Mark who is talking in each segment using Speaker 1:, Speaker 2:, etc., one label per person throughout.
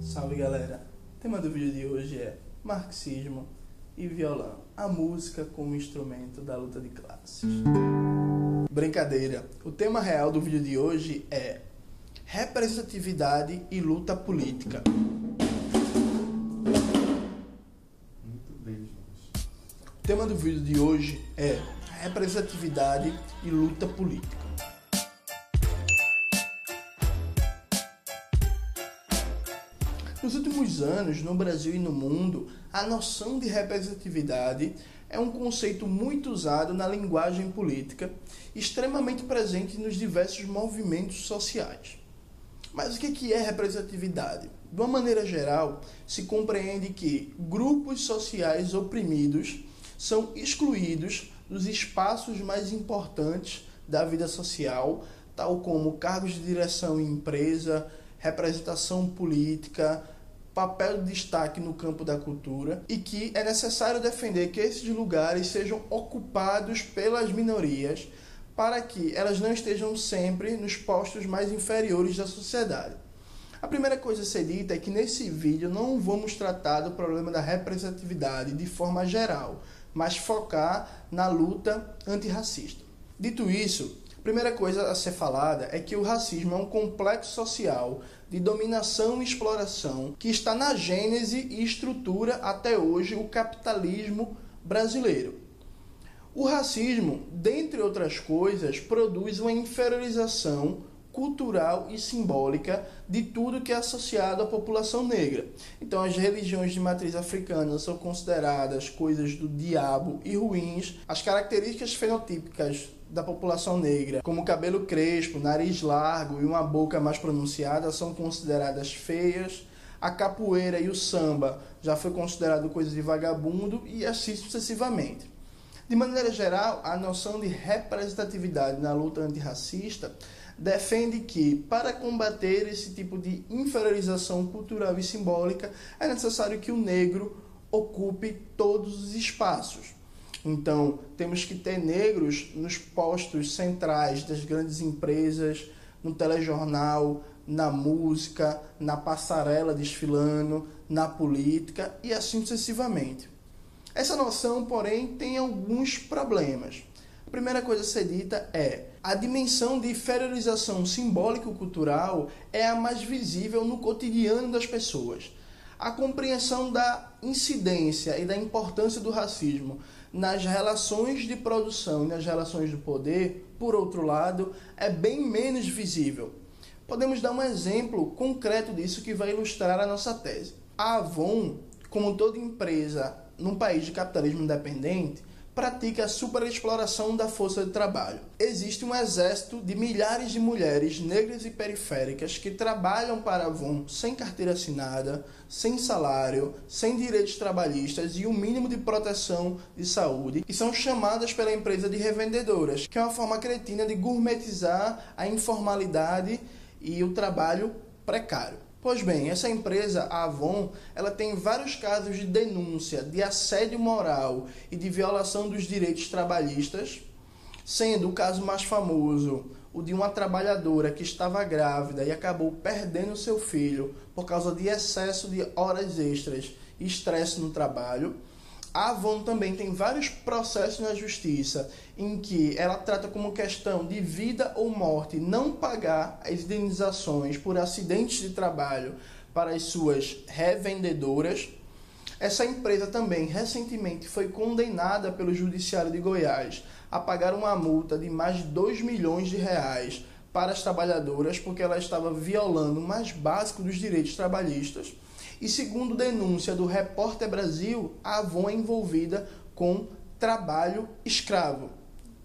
Speaker 1: Salve galera! O tema do vídeo de hoje é Marxismo e violão, a música como instrumento da luta de classes. Brincadeira, o tema real do vídeo de hoje é Representatividade e luta política.
Speaker 2: Muito bem, Jonas.
Speaker 1: O tema do vídeo de hoje é Representatividade e luta política. Nos últimos anos, no Brasil e no mundo, a noção de representatividade é um conceito muito usado na linguagem política, extremamente presente nos diversos movimentos sociais. Mas o que é representatividade? De uma maneira geral, se compreende que grupos sociais oprimidos são excluídos dos espaços mais importantes da vida social, tal como cargos de direção em empresa, representação política, papel de destaque no campo da cultura e que é necessário defender que esses lugares sejam ocupados pelas minorias para que elas não estejam sempre nos postos mais inferiores da sociedade. A primeira coisa a ser dita é que nesse vídeo não vamos tratar do problema da representatividade de forma geral, mas focar na luta antirracista. Dito isso, primeira coisa a ser falada é que o racismo é um complexo social de dominação e exploração que está na gênese e estrutura até hoje o capitalismo brasileiro. O racismo, dentre outras coisas, produz uma inferiorização cultural e simbólica de tudo que é associado à população negra. Então, as religiões de matriz africana são consideradas coisas do diabo e ruins. As características fenotípicas da população negra, como cabelo crespo, nariz largo e uma boca mais pronunciada, são consideradas feias. A capoeira e o samba já foi considerado coisa de vagabundo e assim sucessivamente. De maneira geral, a noção de representatividade na luta antirracista defende que, para combater esse tipo de inferiorização cultural e simbólica, é necessário que o negro ocupe todos os espaços. Então, temos que ter negros nos postos centrais das grandes empresas, no telejornal, na música, na passarela desfilando, na política e assim sucessivamente. Essa noção, porém, tem alguns problemas. A primeira coisa a ser dita é a dimensão de inferiorização simbólico-cultural é a mais visível no cotidiano das pessoas. A compreensão da incidência e da importância do racismo nas relações de produção e nas relações de poder, por outro lado, é bem menos visível. Podemos dar um exemplo concreto disso que vai ilustrar a nossa tese. A Avon, como toda empresa num país de capitalismo independente, pratica a superexploração da força de trabalho. Existe um exército de milhares de mulheres negras e periféricas que trabalham para a Avon sem carteira assinada, sem salário, sem direitos trabalhistas e o um mínimo de proteção de saúde, e são chamadas pela empresa de revendedoras, que é uma forma cretina de gourmetizar a informalidade e o trabalho precário. Pois bem, essa empresa, a Avon, ela tem vários casos de denúncia de assédio moral e de violação dos direitos trabalhistas, sendo o caso mais famoso o de uma trabalhadora que estava grávida e acabou perdendo seu filho por causa de excesso de horas extras e estresse no trabalho. A Avon também tem vários processos na justiça em que ela trata como questão de vida ou morte não pagar as indenizações por acidentes de trabalho para as suas revendedoras. Essa empresa também recentemente foi condenada pelo Judiciário de Goiás a pagar uma multa de mais de 2 milhões de reais para as trabalhadoras porque ela estava violando o mais básico dos direitos trabalhistas e segundo denúncia do Repórter Brasil, a Avon é envolvida com trabalho escravo.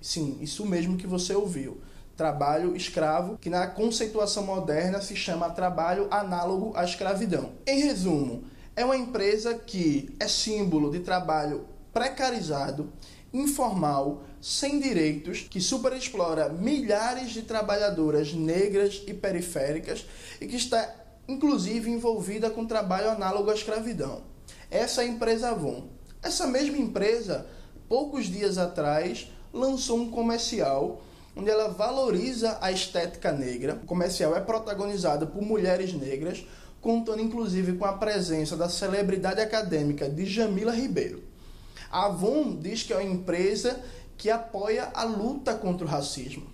Speaker 1: Sim, isso mesmo que você ouviu. Trabalho escravo, que na conceituação moderna se chama trabalho análogo à escravidão. Em resumo, é uma empresa que é símbolo de trabalho precarizado, informal, sem direitos, que superexplora milhares de trabalhadoras negras e periféricas e que está inclusive envolvida com trabalho análogo à escravidão. Essa é a empresa Avon. Essa mesma empresa, poucos dias atrás, lançou um comercial onde ela valoriza a estética negra. O comercial é protagonizado por mulheres negras contando inclusive com a presença da celebridade acadêmica de Jamila Ribeiro. A Avon diz que é uma empresa que apoia a luta contra o racismo.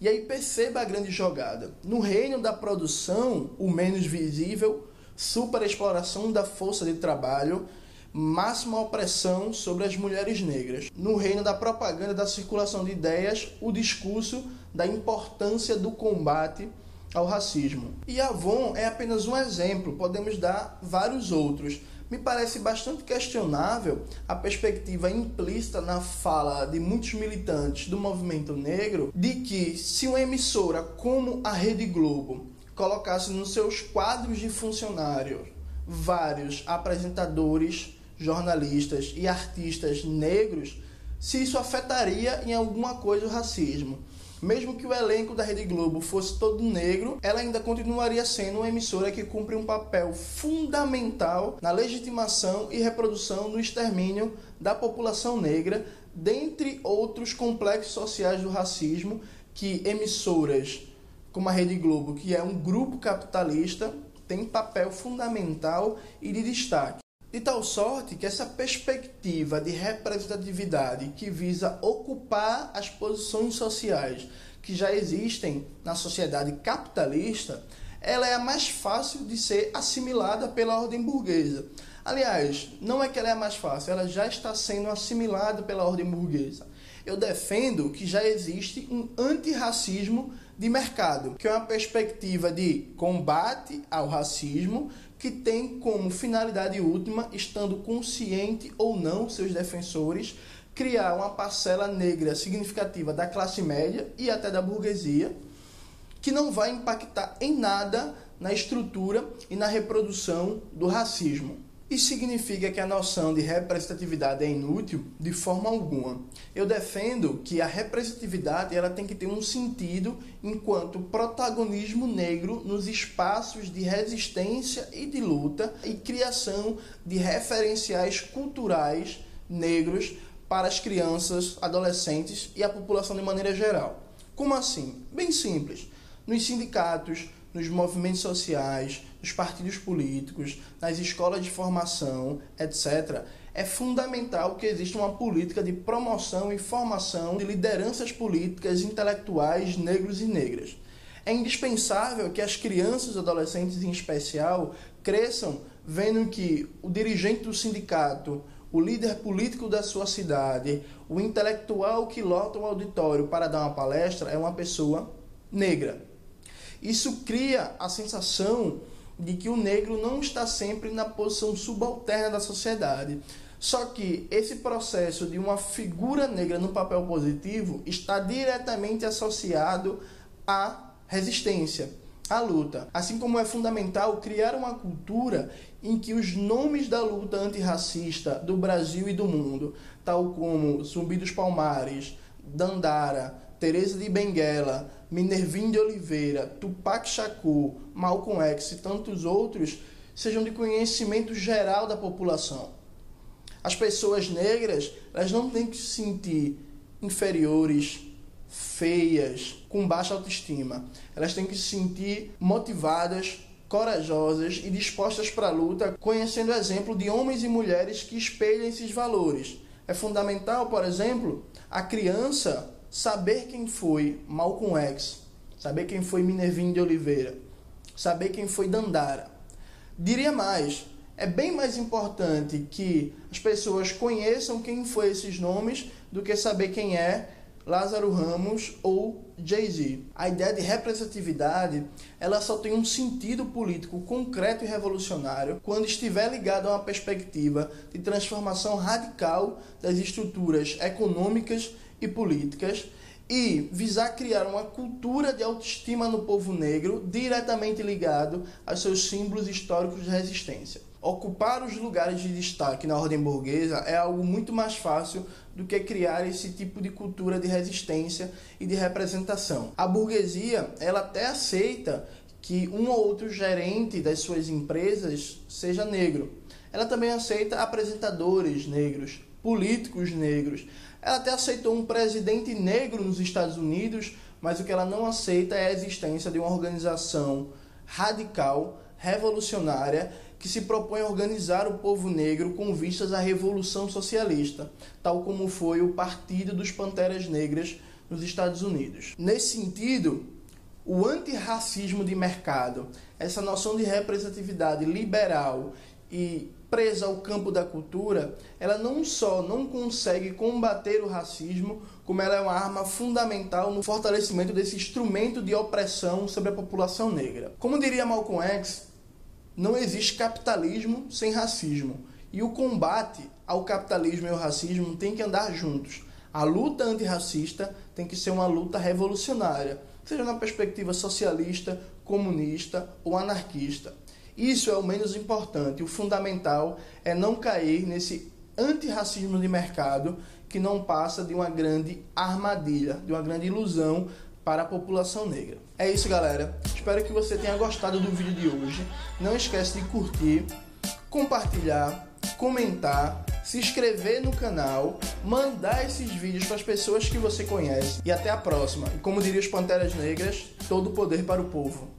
Speaker 1: E aí perceba a grande jogada. No reino da produção, o menos visível, superexploração da força de trabalho, máxima opressão sobre as mulheres negras. No reino da propaganda da circulação de ideias, o discurso da importância do combate ao racismo. E Avon é apenas um exemplo, podemos dar vários outros. Me parece bastante questionável a perspectiva implícita na fala de muitos militantes do movimento negro de que se uma emissora como a Rede Globo colocasse nos seus quadros de funcionários vários apresentadores jornalistas e artistas negros, se isso afetaria em alguma coisa o racismo. Mesmo que o elenco da Rede Globo fosse todo negro, ela ainda continuaria sendo uma emissora que cumpre um papel fundamental na legitimação e reprodução do extermínio da população negra, dentre outros complexos sociais do racismo que emissoras como a Rede Globo, que é um grupo capitalista, tem papel fundamental e de destaque. De tal sorte que essa perspectiva de representatividade que visa ocupar as posições sociais que já existem na sociedade capitalista, ela é a mais fácil de ser assimilada pela ordem burguesa. Aliás, não é que ela é a mais fácil, ela já está sendo assimilada pela ordem burguesa. Eu defendo que já existe um antirracismo de mercado, que é uma perspectiva de combate ao racismo que tem como finalidade última, estando consciente ou não seus defensores, criar uma parcela negra significativa da classe média e até da burguesia, que não vai impactar em nada na estrutura e na reprodução do racismo. Isso significa que a noção de representatividade é inútil de forma alguma. Eu defendo que a representatividade ela tem que ter um sentido enquanto protagonismo negro nos espaços de resistência e de luta e criação de referenciais culturais negros para as crianças, adolescentes e a população de maneira geral. Como assim? Bem simples. Nos sindicatos, nos movimentos sociais, nos partidos políticos, nas escolas de formação, etc., é fundamental que exista uma política de promoção e formação de lideranças políticas intelectuais negros e negras. É indispensável que as crianças e adolescentes, em especial, cresçam vendo que o dirigente do sindicato, o líder político da sua cidade, o intelectual que lota o auditório para dar uma palestra é uma pessoa negra. Isso cria a sensação de que o negro não está sempre na posição subalterna da sociedade. Só que esse processo de uma figura negra no papel positivo está diretamente associado à resistência, à luta. Assim como é fundamental criar uma cultura em que os nomes da luta antirracista do Brasil e do mundo, tal como Zumbi dos Palmares, Dandara, Teresa de Benguela, Minervin de Oliveira, Tupac Shakur, Malcolm X e tantos outros sejam de conhecimento geral da população. As pessoas negras, elas não têm que se sentir inferiores, feias, com baixa autoestima. Elas têm que se sentir motivadas, corajosas e dispostas para a luta, conhecendo o exemplo de homens e mulheres que espelham esses valores. É fundamental, por exemplo, a criança saber quem foi Malcolm X, saber quem foi Minervin de Oliveira, saber quem foi Dandara. Diria mais, é bem mais importante que as pessoas conheçam quem foi esses nomes do que saber quem é Lázaro Ramos ou Jay-Z. A ideia de representatividade, ela só tem um sentido político concreto e revolucionário quando estiver ligado a uma perspectiva de transformação radical das estruturas econômicas e políticas e visar criar uma cultura de autoestima no povo negro diretamente ligado aos seus símbolos históricos de resistência. Ocupar os lugares de destaque na ordem burguesa é algo muito mais fácil do que criar esse tipo de cultura de resistência e de representação. A burguesia, ela até aceita que um ou outro gerente das suas empresas seja negro. Ela também aceita apresentadores negros, políticos negros. Ela até aceitou um presidente negro nos Estados Unidos, mas o que ela não aceita é a existência de uma organização radical revolucionária que se propõe a organizar o povo negro com vistas à revolução socialista, tal como foi o Partido dos Panteras Negras nos Estados Unidos. Nesse sentido, o antirracismo de mercado, essa noção de representatividade liberal e presa ao campo da cultura, ela não só não consegue combater o racismo, como ela é uma arma fundamental no fortalecimento desse instrumento de opressão sobre a população negra. Como diria Malcolm X, não existe capitalismo sem racismo. E o combate ao capitalismo e ao racismo tem que andar juntos. A luta antirracista tem que ser uma luta revolucionária, seja na perspectiva socialista, comunista ou anarquista. Isso é o menos importante. O fundamental é não cair nesse antirracismo de mercado que não passa de uma grande armadilha, de uma grande ilusão para a população negra. É isso, galera. Espero que você tenha gostado do vídeo de hoje. Não esquece de curtir, compartilhar, comentar, se inscrever no canal, mandar esses vídeos para as pessoas que você conhece. E até a próxima. E como diria os Panteras Negras, todo poder para o povo.